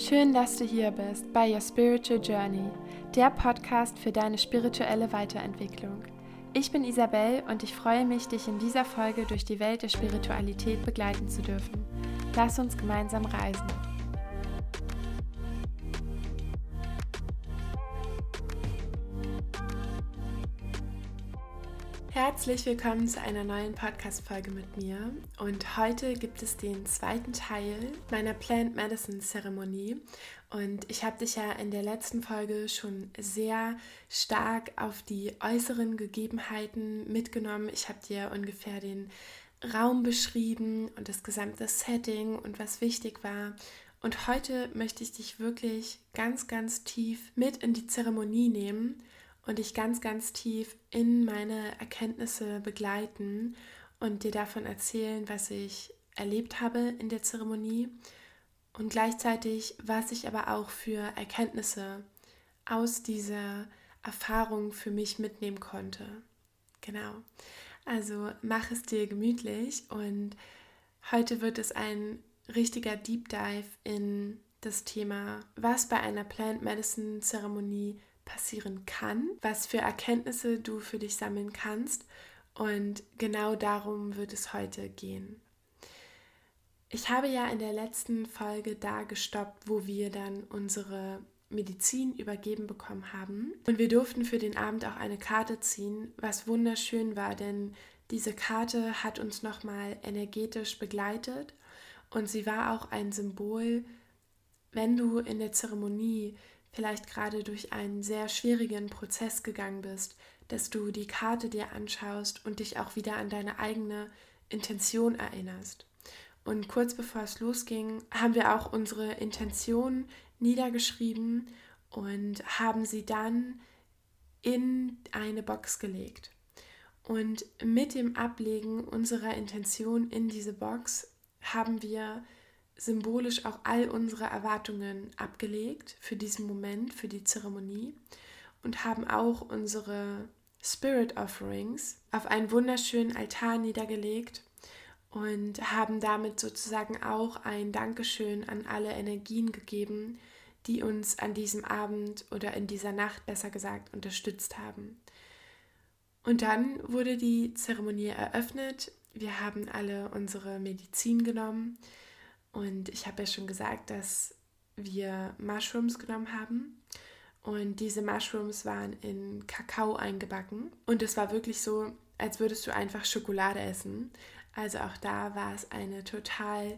Schön, dass du hier bist bei Your Spiritual Journey, der Podcast für deine spirituelle Weiterentwicklung. Ich bin Isabel und ich freue mich, dich in dieser Folge durch die Welt der Spiritualität begleiten zu dürfen. Lass uns gemeinsam reisen. Herzlich willkommen zu einer neuen Podcast-Folge mit mir. Und heute gibt es den zweiten Teil meiner Plant Medicine Zeremonie. Und ich habe dich ja in der letzten Folge schon sehr stark auf die äußeren Gegebenheiten mitgenommen. Ich habe dir ungefähr den Raum beschrieben und das gesamte Setting und was wichtig war. Und heute möchte ich dich wirklich ganz, ganz tief mit in die Zeremonie nehmen und dich ganz, ganz tief in meine Erkenntnisse begleiten und dir davon erzählen, was ich erlebt habe in der Zeremonie und gleichzeitig, was ich aber auch für Erkenntnisse aus dieser Erfahrung für mich mitnehmen konnte. Genau. Also mach es dir gemütlich und heute wird es ein richtiger Deep Dive in das Thema, was bei einer Plant Medicine Zeremonie passieren kann, was für Erkenntnisse du für dich sammeln kannst. Und genau darum wird es heute gehen. Ich habe ja in der letzten Folge da gestoppt, wo wir dann unsere Medizin übergeben bekommen haben. Und wir durften für den Abend auch eine Karte ziehen, was wunderschön war, denn diese Karte hat uns nochmal energetisch begleitet und sie war auch ein Symbol, wenn du in der Zeremonie vielleicht gerade durch einen sehr schwierigen Prozess gegangen bist, dass du die Karte dir anschaust und dich auch wieder an deine eigene Intention erinnerst. Und kurz bevor es losging, haben wir auch unsere Intention niedergeschrieben und haben sie dann in eine Box gelegt. Und mit dem Ablegen unserer Intention in diese Box haben wir symbolisch auch all unsere Erwartungen abgelegt für diesen Moment, für die Zeremonie und haben auch unsere Spirit Offerings auf einen wunderschönen Altar niedergelegt und haben damit sozusagen auch ein Dankeschön an alle Energien gegeben, die uns an diesem Abend oder in dieser Nacht besser gesagt unterstützt haben. Und dann wurde die Zeremonie eröffnet. Wir haben alle unsere Medizin genommen und ich habe ja schon gesagt, dass wir Mushrooms genommen haben. Und diese Mushrooms waren in Kakao eingebacken. Und es war wirklich so, als würdest du einfach Schokolade essen. Also auch da war es eine total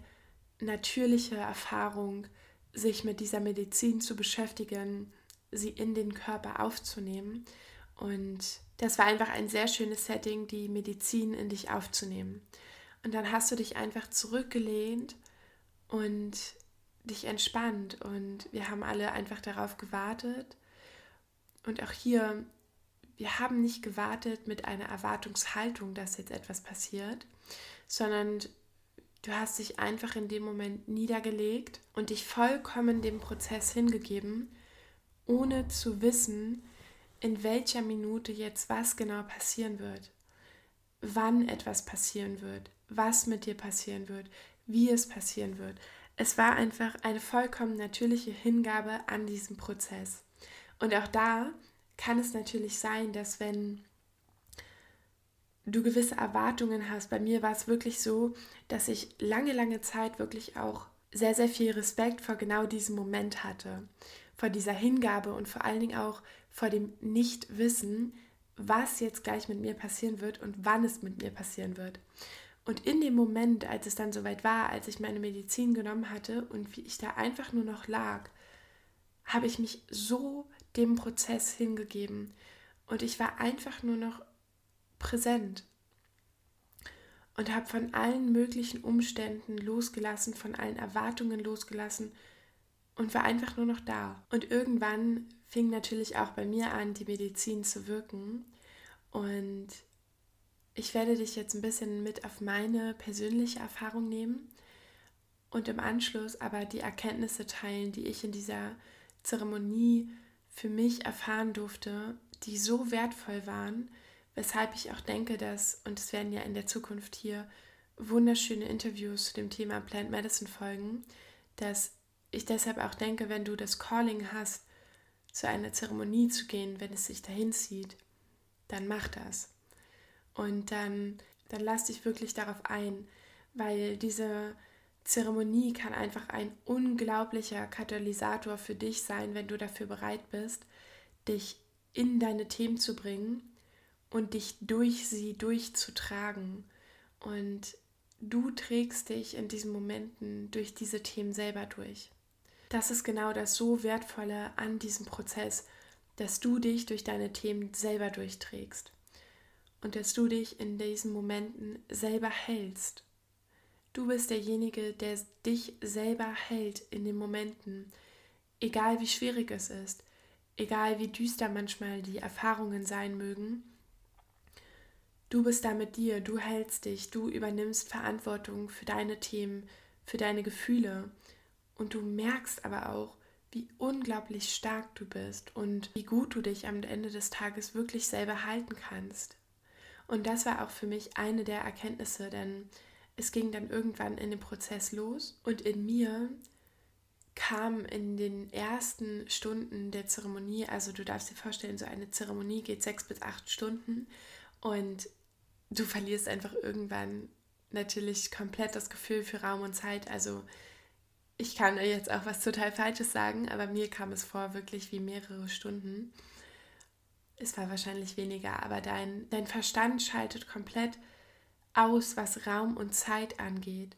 natürliche Erfahrung, sich mit dieser Medizin zu beschäftigen, sie in den Körper aufzunehmen. Und das war einfach ein sehr schönes Setting, die Medizin in dich aufzunehmen. Und dann hast du dich einfach zurückgelehnt und dich entspannt. Und wir haben alle einfach darauf gewartet. Und auch hier, wir haben nicht gewartet mit einer Erwartungshaltung, dass jetzt etwas passiert, sondern du hast dich einfach in dem Moment niedergelegt und dich vollkommen dem Prozess hingegeben, ohne zu wissen, in welcher Minute jetzt was genau passieren wird, wann etwas passieren wird, was mit dir passieren wird, wie es passieren wird. Es war einfach eine vollkommen natürliche Hingabe an diesen Prozess. Und auch da kann es natürlich sein, dass wenn du gewisse Erwartungen hast, bei mir war es wirklich so, dass ich lange, lange Zeit wirklich auch sehr, sehr viel Respekt vor genau diesem Moment hatte, vor dieser Hingabe und vor allen Dingen auch vor dem Nichtwissen, was jetzt gleich mit mir passieren wird und wann es mit mir passieren wird. Und in dem Moment, als es dann soweit war, als ich meine Medizin genommen hatte und wie ich da einfach nur noch lag, habe ich mich so dem Prozess hingegeben. Und ich war einfach nur noch präsent. Und habe von allen möglichen Umständen losgelassen, von allen Erwartungen losgelassen und war einfach nur noch da. Und irgendwann fing natürlich auch bei mir an, die Medizin zu wirken. Und ich werde dich jetzt ein bisschen mit auf meine persönliche Erfahrung nehmen und im Anschluss aber die Erkenntnisse teilen, die ich in dieser Zeremonie für mich erfahren durfte, die so wertvoll waren, weshalb ich auch denke, dass, und es werden ja in der Zukunft hier wunderschöne Interviews zu dem Thema Plant Medicine folgen, dass ich deshalb auch denke, wenn du das Calling hast, zu einer Zeremonie zu gehen, wenn es sich dahin zieht, dann mach das. Und dann, dann lass dich wirklich darauf ein, weil diese Zeremonie kann einfach ein unglaublicher Katalysator für dich sein, wenn du dafür bereit bist, dich in deine Themen zu bringen und dich durch sie durchzutragen. Und du trägst dich in diesen Momenten durch diese Themen selber durch. Das ist genau das so Wertvolle an diesem Prozess, dass du dich durch deine Themen selber durchträgst und dass du dich in diesen Momenten selber hältst. Du bist derjenige, der dich selber hält in den Momenten, egal wie schwierig es ist, egal wie düster manchmal die Erfahrungen sein mögen. Du bist da mit dir, du hältst dich, du übernimmst Verantwortung für deine Themen, für deine Gefühle und du merkst aber auch, wie unglaublich stark du bist und wie gut du dich am Ende des Tages wirklich selber halten kannst. Und das war auch für mich eine der Erkenntnisse, denn es ging dann irgendwann in dem Prozess los und in mir kam in den ersten Stunden der Zeremonie, also du darfst dir vorstellen, so eine Zeremonie geht sechs bis acht Stunden und du verlierst einfach irgendwann natürlich komplett das Gefühl für Raum und Zeit. Also ich kann jetzt auch was total Falsches sagen, aber mir kam es vor wirklich wie mehrere Stunden. Es war wahrscheinlich weniger, aber dein, dein Verstand schaltet komplett aus, was Raum und Zeit angeht.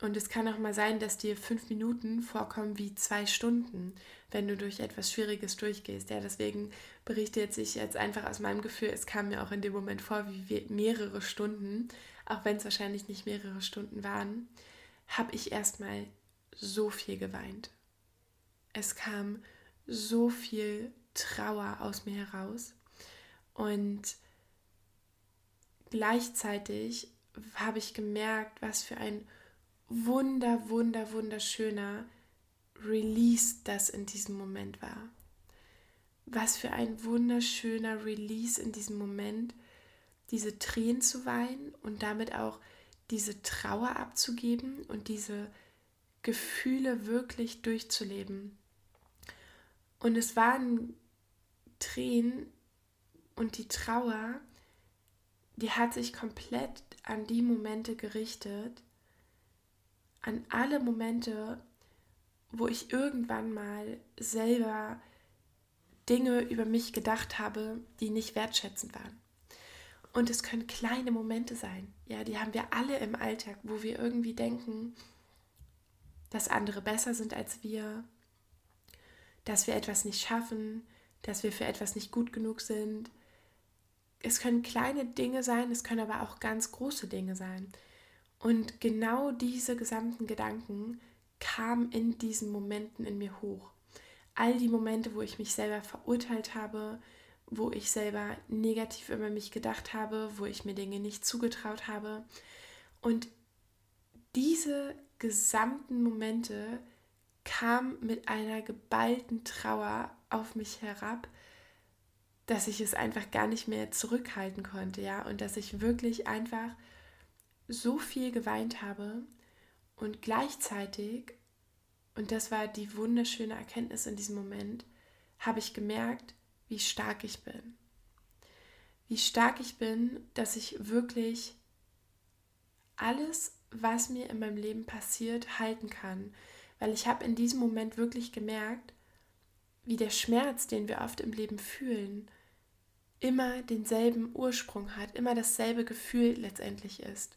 Und es kann auch mal sein, dass dir fünf Minuten vorkommen wie zwei Stunden, wenn du durch etwas Schwieriges durchgehst. Ja, deswegen berichte jetzt ich jetzt einfach aus meinem Gefühl, es kam mir auch in dem Moment vor wie mehrere Stunden, auch wenn es wahrscheinlich nicht mehrere Stunden waren, habe ich erstmal so viel geweint. Es kam so viel Trauer aus mir heraus und gleichzeitig habe ich gemerkt, was für ein wunder, wunder, wunderschöner Release das in diesem Moment war. Was für ein wunderschöner Release in diesem Moment, diese Tränen zu weinen und damit auch diese Trauer abzugeben und diese Gefühle wirklich durchzuleben. Und es waren Tränen und die Trauer, die hat sich komplett an die Momente gerichtet, an alle Momente, wo ich irgendwann mal selber Dinge über mich gedacht habe, die nicht wertschätzend waren. Und es können kleine Momente sein. Ja, die haben wir alle im Alltag, wo wir irgendwie denken, dass andere besser sind als wir, dass wir etwas nicht schaffen, dass wir für etwas nicht gut genug sind, es können kleine Dinge sein, es können aber auch ganz große Dinge sein. Und genau diese gesamten Gedanken kamen in diesen Momenten in mir hoch. All die Momente, wo ich mich selber verurteilt habe, wo ich selber negativ über mich gedacht habe, wo ich mir Dinge nicht zugetraut habe. Und diese gesamten Momente kamen mit einer geballten Trauer auf mich herab, dass ich es einfach gar nicht mehr zurückhalten konnte, ja, und dass ich wirklich einfach so viel geweint habe und gleichzeitig, und das war die wunderschöne Erkenntnis in diesem Moment, habe ich gemerkt, wie stark ich bin. Wie stark ich bin, dass ich wirklich alles, was mir in meinem Leben passiert, halten kann. Weil ich habe in diesem Moment wirklich gemerkt, wie der Schmerz, den wir oft im Leben fühlen, immer denselben Ursprung hat, immer dasselbe Gefühl letztendlich ist.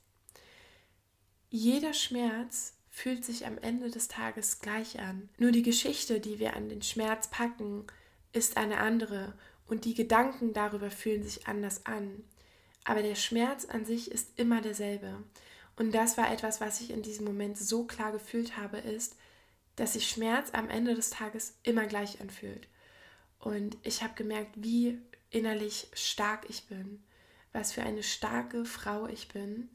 Jeder Schmerz fühlt sich am Ende des Tages gleich an. Nur die Geschichte, die wir an den Schmerz packen, ist eine andere und die Gedanken darüber fühlen sich anders an. Aber der Schmerz an sich ist immer derselbe. Und das war etwas, was ich in diesem Moment so klar gefühlt habe, ist, dass sich Schmerz am Ende des Tages immer gleich anfühlt. Und ich habe gemerkt, wie innerlich stark ich bin, was für eine starke Frau ich bin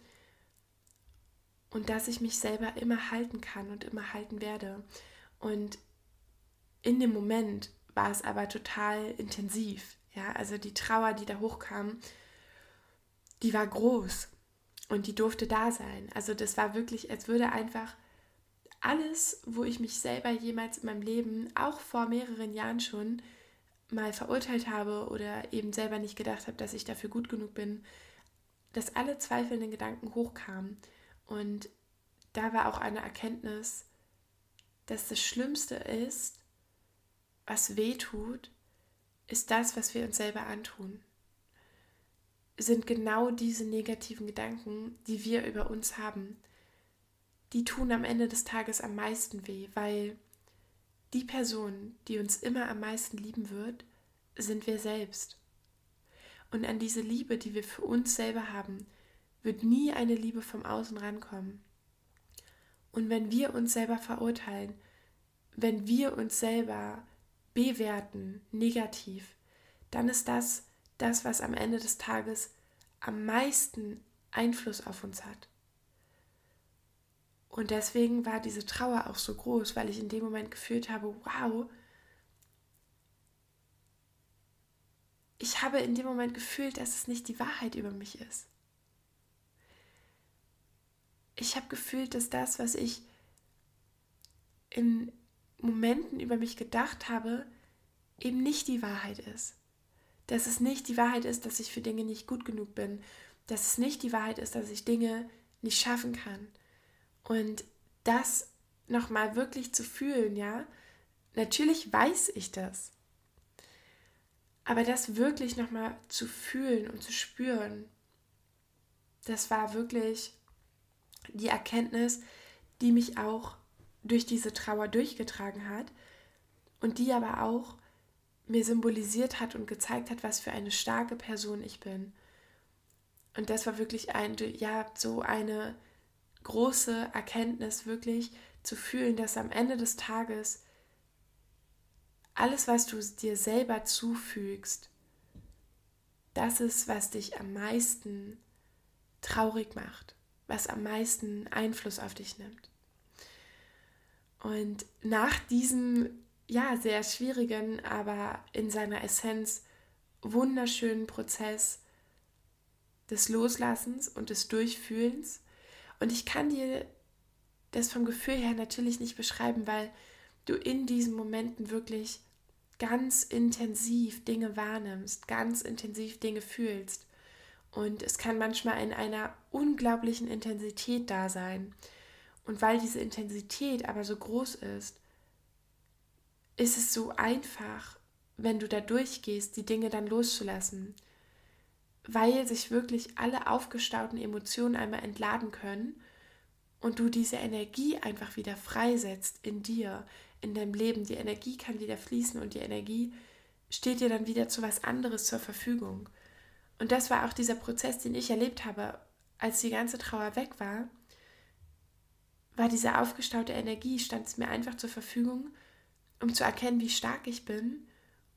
und dass ich mich selber immer halten kann und immer halten werde. Und in dem Moment war es aber total intensiv. Ja, also die Trauer, die da hochkam, die war groß und die durfte da sein. Also das war wirklich, als würde einfach alles, wo ich mich selber jemals in meinem Leben, auch vor mehreren Jahren schon, mal verurteilt habe oder eben selber nicht gedacht habe, dass ich dafür gut genug bin, dass alle zweifelnden Gedanken hochkamen. Und da war auch eine Erkenntnis, dass das Schlimmste ist, was weh tut, ist das, was wir uns selber antun. Sind genau diese negativen Gedanken, die wir über uns haben, die tun am Ende des Tages am meisten weh, weil die Person, die uns immer am meisten lieben wird, sind wir selbst. Und an diese Liebe, die wir für uns selber haben, wird nie eine Liebe vom Außen rankommen. Und wenn wir uns selber verurteilen, wenn wir uns selber bewerten, negativ, dann ist das das, was am Ende des Tages am meisten Einfluss auf uns hat. Und deswegen war diese Trauer auch so groß, weil ich in dem Moment gefühlt habe, wow, ich habe in dem Moment gefühlt, dass es nicht die Wahrheit über mich ist. Ich habe gefühlt, dass das, was ich in Momenten über mich gedacht habe, eben nicht die Wahrheit ist. Dass es nicht die Wahrheit ist, dass ich für Dinge nicht gut genug bin. Dass es nicht die Wahrheit ist, dass ich Dinge nicht schaffen kann. Und das nochmal wirklich zu fühlen, ja, natürlich weiß ich das. Aber das wirklich nochmal zu fühlen und zu spüren, das war wirklich die Erkenntnis, die mich auch durch diese Trauer durchgetragen hat und die aber auch mir symbolisiert hat und gezeigt hat, was für eine starke Person ich bin. Und das war wirklich ein, ja, so eine große Erkenntnis, wirklich zu fühlen, dass am Ende des Tages alles, was du dir selber zufügst, das ist, was dich am meisten traurig macht, was am meisten Einfluss auf dich nimmt. Und nach diesem, ja, sehr schwierigen, aber in seiner Essenz wunderschönen Prozess des Loslassens und des Durchfühlens, und ich kann dir das vom Gefühl her natürlich nicht beschreiben, weil du in diesen Momenten wirklich ganz intensiv Dinge wahrnimmst, ganz intensiv Dinge fühlst. Und es kann manchmal in einer unglaublichen Intensität da sein. Und weil diese Intensität aber so groß ist, ist es so einfach, wenn du da durchgehst, die Dinge dann loszulassen weil sich wirklich alle aufgestauten Emotionen einmal entladen können und du diese Energie einfach wieder freisetzt in dir, in deinem Leben. Die Energie kann wieder fließen und die Energie steht dir dann wieder zu was anderes zur Verfügung. Und das war auch dieser Prozess, den ich erlebt habe, als die ganze Trauer weg war, war diese aufgestaute Energie, stand es mir einfach zur Verfügung, um zu erkennen, wie stark ich bin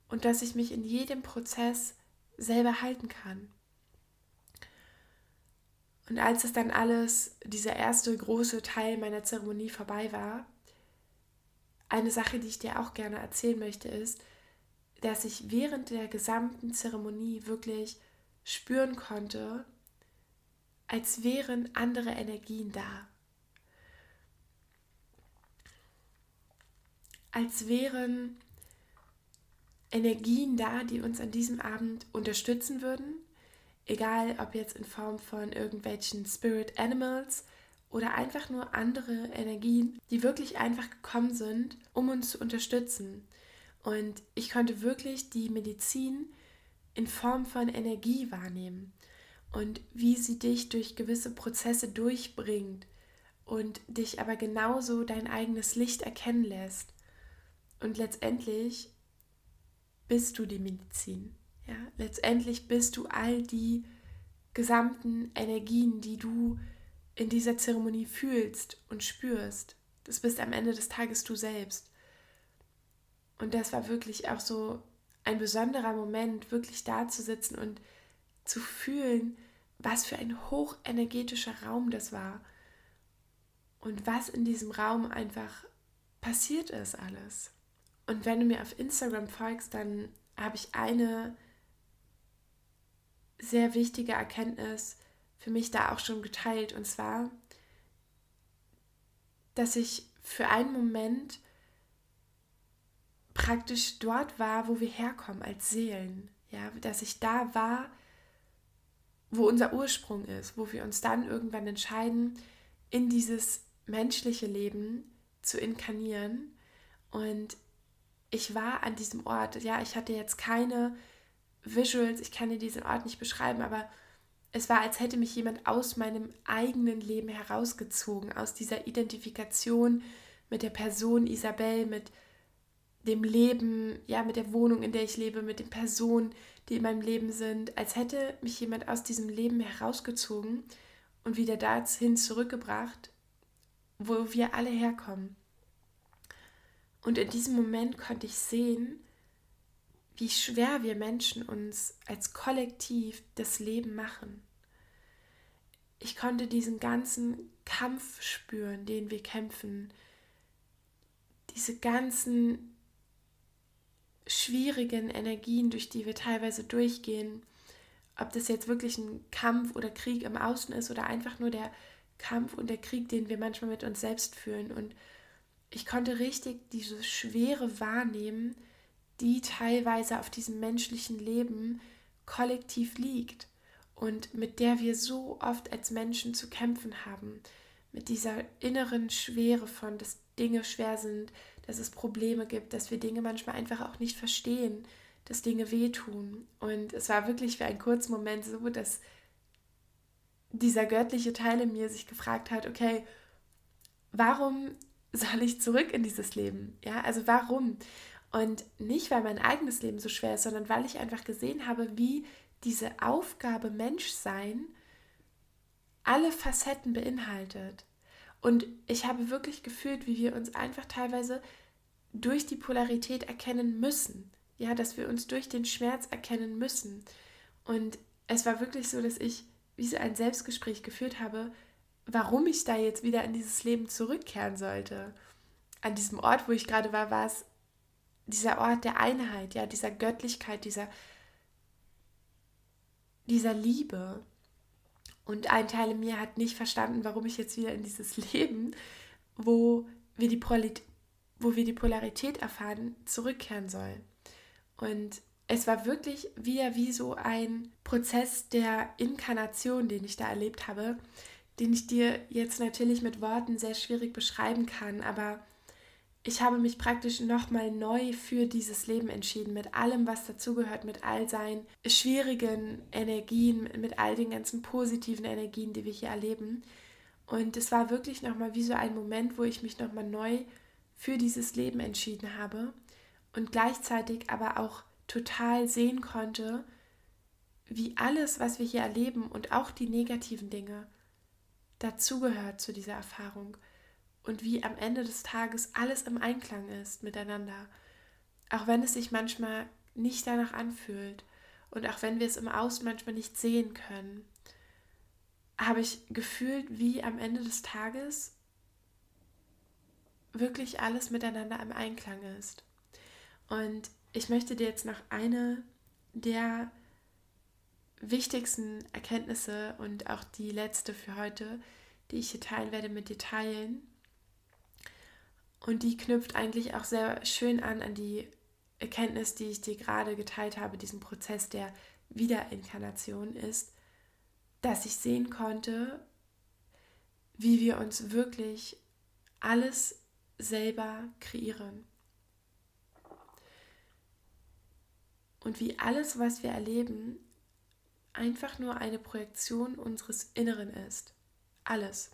und dass ich mich in jedem Prozess selber halten kann. Und als es dann alles, dieser erste große Teil meiner Zeremonie vorbei war, eine Sache, die ich dir auch gerne erzählen möchte, ist, dass ich während der gesamten Zeremonie wirklich spüren konnte, als wären andere Energien da. Als wären Energien da, die uns an diesem Abend unterstützen würden, Egal ob jetzt in Form von irgendwelchen Spirit Animals oder einfach nur andere Energien, die wirklich einfach gekommen sind, um uns zu unterstützen. Und ich konnte wirklich die Medizin in Form von Energie wahrnehmen und wie sie dich durch gewisse Prozesse durchbringt und dich aber genauso dein eigenes Licht erkennen lässt. Und letztendlich bist du die Medizin. Ja, letztendlich bist du all die gesamten Energien, die du in dieser Zeremonie fühlst und spürst. Das bist am Ende des Tages du selbst. Und das war wirklich auch so ein besonderer Moment, wirklich da zu sitzen und zu fühlen, was für ein hochenergetischer Raum das war und was in diesem Raum einfach passiert ist alles. Und wenn du mir auf Instagram folgst, dann habe ich eine sehr wichtige Erkenntnis für mich da auch schon geteilt. Und zwar, dass ich für einen Moment praktisch dort war, wo wir herkommen als Seelen. Ja, dass ich da war, wo unser Ursprung ist, wo wir uns dann irgendwann entscheiden, in dieses menschliche Leben zu inkarnieren. Und ich war an diesem Ort, ja, ich hatte jetzt keine Visuals, ich kann dir diesen Ort nicht beschreiben, aber es war, als hätte mich jemand aus meinem eigenen Leben herausgezogen, aus dieser Identifikation mit der Person Isabel, mit dem Leben, ja, mit der Wohnung, in der ich lebe, mit den Personen, die in meinem Leben sind, als hätte mich jemand aus diesem Leben herausgezogen und wieder dahin zurückgebracht, wo wir alle herkommen. Und in diesem Moment konnte ich sehen, wie schwer wir Menschen uns als Kollektiv das Leben machen. Ich konnte diesen ganzen Kampf spüren, den wir kämpfen, diese ganzen schwierigen Energien, durch die wir teilweise durchgehen, ob das jetzt wirklich ein Kampf oder Krieg im Außen ist oder einfach nur der Kampf und der Krieg, den wir manchmal mit uns selbst fühlen. Und ich konnte richtig diese Schwere wahrnehmen, die teilweise auf diesem menschlichen Leben kollektiv liegt und mit der wir so oft als Menschen zu kämpfen haben. Mit dieser inneren Schwere von, dass Dinge schwer sind, dass es Probleme gibt, dass wir Dinge manchmal einfach auch nicht verstehen, dass Dinge wehtun. Und es war wirklich für einen kurzen Moment so, dass dieser göttliche Teil in mir sich gefragt hat, okay, warum soll ich zurück in dieses Leben? Ja, also warum? Und nicht, weil mein eigenes Leben so schwer ist, sondern weil ich einfach gesehen habe, wie diese Aufgabe Menschsein alle Facetten beinhaltet. Und ich habe wirklich gefühlt, wie wir uns einfach teilweise durch die Polarität erkennen müssen. Ja, dass wir uns durch den Schmerz erkennen müssen. Und es war wirklich so, dass ich wie so ein Selbstgespräch geführt habe, warum ich da jetzt wieder in dieses Leben zurückkehren sollte. An diesem Ort, wo ich gerade war, war es dieser Ort der Einheit, ja, dieser Göttlichkeit, dieser, dieser Liebe. Und ein Teil in mir hat nicht verstanden, warum ich jetzt wieder in dieses Leben, wo wir die, Polarität, wo wir die Polarität erfahren, zurückkehren soll. Und es war wirklich wieder wie so ein Prozess der Inkarnation, den ich da erlebt habe, den ich dir jetzt natürlich mit Worten sehr schwierig beschreiben kann, aber ich habe mich praktisch nochmal neu für dieses Leben entschieden, mit allem, was dazugehört, mit all seinen schwierigen Energien, mit all den ganzen positiven Energien, die wir hier erleben. Und es war wirklich nochmal wie so ein Moment, wo ich mich nochmal neu für dieses Leben entschieden habe und gleichzeitig aber auch total sehen konnte, wie alles, was wir hier erleben und auch die negativen Dinge dazugehört zu dieser Erfahrung und wie am Ende des Tages alles im Einklang ist miteinander. Auch wenn es sich manchmal nicht danach anfühlt und auch wenn wir es im Außen manchmal nicht sehen können, habe ich gefühlt, wie am Ende des Tages wirklich alles miteinander im Einklang ist. Und ich möchte dir jetzt noch eine der wichtigsten Erkenntnisse und auch die letzte für heute, die ich hier teilen werde, mit dir teilen. Und die knüpft eigentlich auch sehr schön an an die Erkenntnis, die ich dir gerade geteilt habe, diesen Prozess der Wiederinkarnation ist, dass ich sehen konnte, wie wir uns wirklich alles selber kreieren. Und wie alles, was wir erleben, einfach nur eine Projektion unseres Inneren ist. Alles.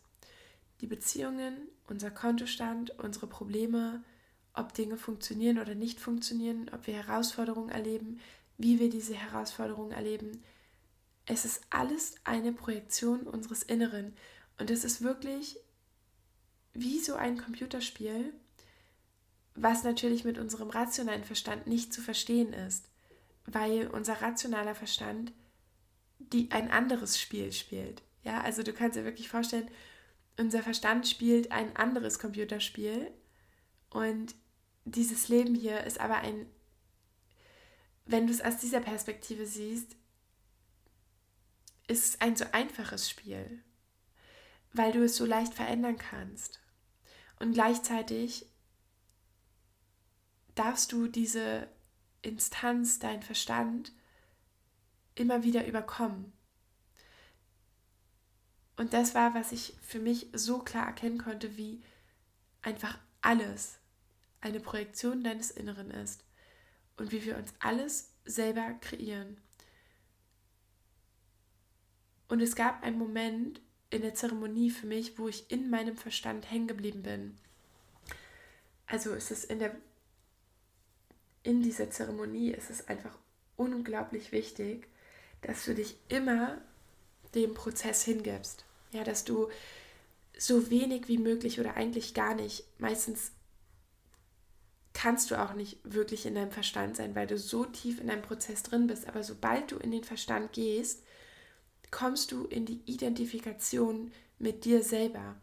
Die Beziehungen, unser Kontostand, unsere Probleme, ob Dinge funktionieren oder nicht funktionieren, ob wir Herausforderungen erleben, wie wir diese Herausforderungen erleben. Es ist alles eine Projektion unseres Inneren. Und es ist wirklich wie so ein Computerspiel, was natürlich mit unserem rationalen Verstand nicht zu verstehen ist, weil unser rationaler Verstand die ein anderes Spiel spielt. Ja, also du kannst dir wirklich vorstellen, unser Verstand spielt ein anderes Computerspiel und dieses Leben hier ist aber ein, wenn du es aus dieser Perspektive siehst, ist es ein so einfaches Spiel, weil du es so leicht verändern kannst. Und gleichzeitig darfst du diese Instanz, dein Verstand, immer wieder überkommen. Und das war, was ich für mich so klar erkennen konnte, wie einfach alles eine Projektion deines Inneren ist und wie wir uns alles selber kreieren. Und es gab einen Moment in der Zeremonie für mich, wo ich in meinem Verstand hängen geblieben bin. Also ist es in der in dieser Zeremonie ist es einfach unglaublich wichtig, dass du dich immer dem Prozess hingibst. Ja, dass du so wenig wie möglich oder eigentlich gar nicht, meistens kannst du auch nicht wirklich in deinem Verstand sein, weil du so tief in deinem Prozess drin bist. Aber sobald du in den Verstand gehst, kommst du in die Identifikation mit dir selber.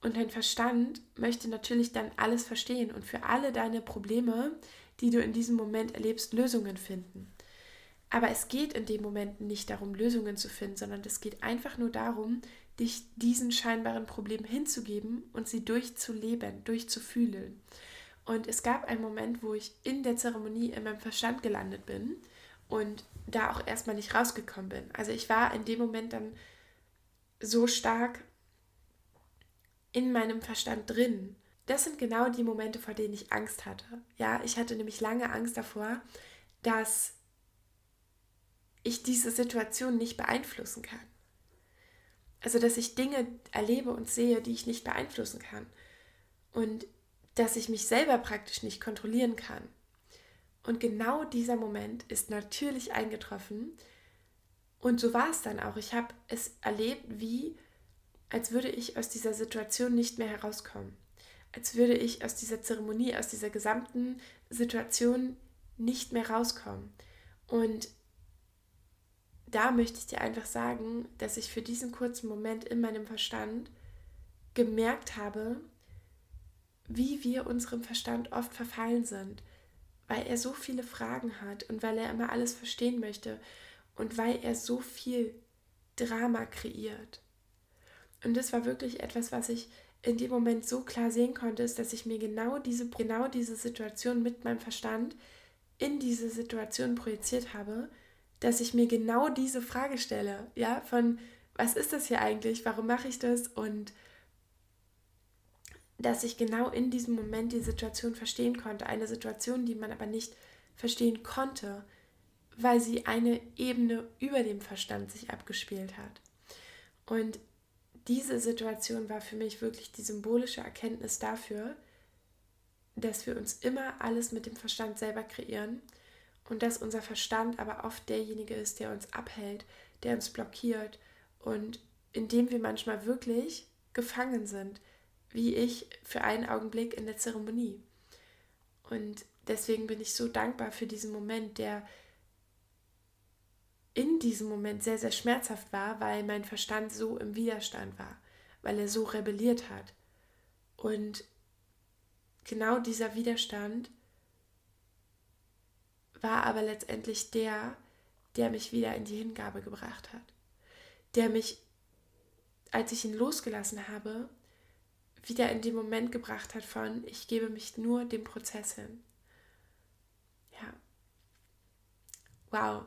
Und dein Verstand möchte natürlich dann alles verstehen und für alle deine Probleme, die du in diesem Moment erlebst, Lösungen finden. Aber es geht in dem Moment nicht darum, Lösungen zu finden, sondern es geht einfach nur darum, dich diesen scheinbaren Problemen hinzugeben und sie durchzuleben, durchzufühlen. Und es gab einen Moment, wo ich in der Zeremonie in meinem Verstand gelandet bin und da auch erstmal nicht rausgekommen bin. Also ich war in dem Moment dann so stark in meinem Verstand drin. Das sind genau die Momente, vor denen ich Angst hatte. Ja, ich hatte nämlich lange Angst davor, dass ich diese Situation nicht beeinflussen kann. Also, dass ich Dinge erlebe und sehe, die ich nicht beeinflussen kann. Und dass ich mich selber praktisch nicht kontrollieren kann. Und genau dieser Moment ist natürlich eingetroffen. Und so war es dann auch. Ich habe es erlebt, wie, als würde ich aus dieser Situation nicht mehr herauskommen. Als würde ich aus dieser Zeremonie, aus dieser gesamten Situation nicht mehr rauskommen. Und da möchte ich dir einfach sagen, dass ich für diesen kurzen Moment in meinem Verstand gemerkt habe, wie wir unserem Verstand oft verfallen sind weil er so viele Fragen hat und weil er immer alles verstehen möchte und weil er so viel Drama kreiert. Und das war wirklich etwas, was ich in dem Moment so klar sehen konnte, ist, dass ich mir genau diese, genau diese Situation mit meinem Verstand in diese Situation projiziert habe, dass ich mir genau diese Frage stelle, ja, von was ist das hier eigentlich, warum mache ich das und dass ich genau in diesem Moment die Situation verstehen konnte. Eine Situation, die man aber nicht verstehen konnte, weil sie eine Ebene über dem Verstand sich abgespielt hat. Und diese Situation war für mich wirklich die symbolische Erkenntnis dafür, dass wir uns immer alles mit dem Verstand selber kreieren und dass unser Verstand aber oft derjenige ist, der uns abhält, der uns blockiert und in dem wir manchmal wirklich gefangen sind wie ich für einen Augenblick in der Zeremonie. Und deswegen bin ich so dankbar für diesen Moment, der in diesem Moment sehr, sehr schmerzhaft war, weil mein Verstand so im Widerstand war, weil er so rebelliert hat. Und genau dieser Widerstand war aber letztendlich der, der mich wieder in die Hingabe gebracht hat. Der mich, als ich ihn losgelassen habe, wieder in den Moment gebracht hat von, ich gebe mich nur dem Prozess hin. Ja. Wow.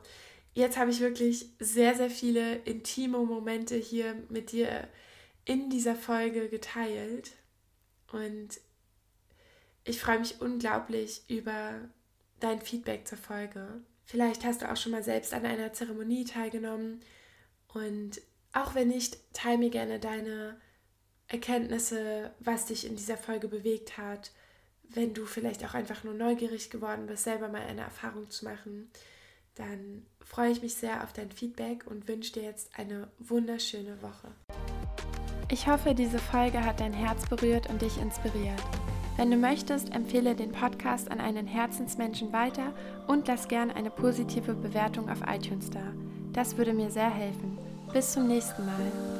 Jetzt habe ich wirklich sehr, sehr viele intime Momente hier mit dir in dieser Folge geteilt. Und ich freue mich unglaublich über dein Feedback zur Folge. Vielleicht hast du auch schon mal selbst an einer Zeremonie teilgenommen. Und auch wenn nicht, teile mir gerne deine Erkenntnisse, was dich in dieser Folge bewegt hat, wenn du vielleicht auch einfach nur neugierig geworden bist, selber mal eine Erfahrung zu machen, dann freue ich mich sehr auf dein Feedback und wünsche dir jetzt eine wunderschöne Woche. Ich hoffe, diese Folge hat dein Herz berührt und dich inspiriert. Wenn du möchtest, empfehle den Podcast an einen Herzensmenschen weiter und lass gern eine positive Bewertung auf iTunes da. Das würde mir sehr helfen. Bis zum nächsten Mal.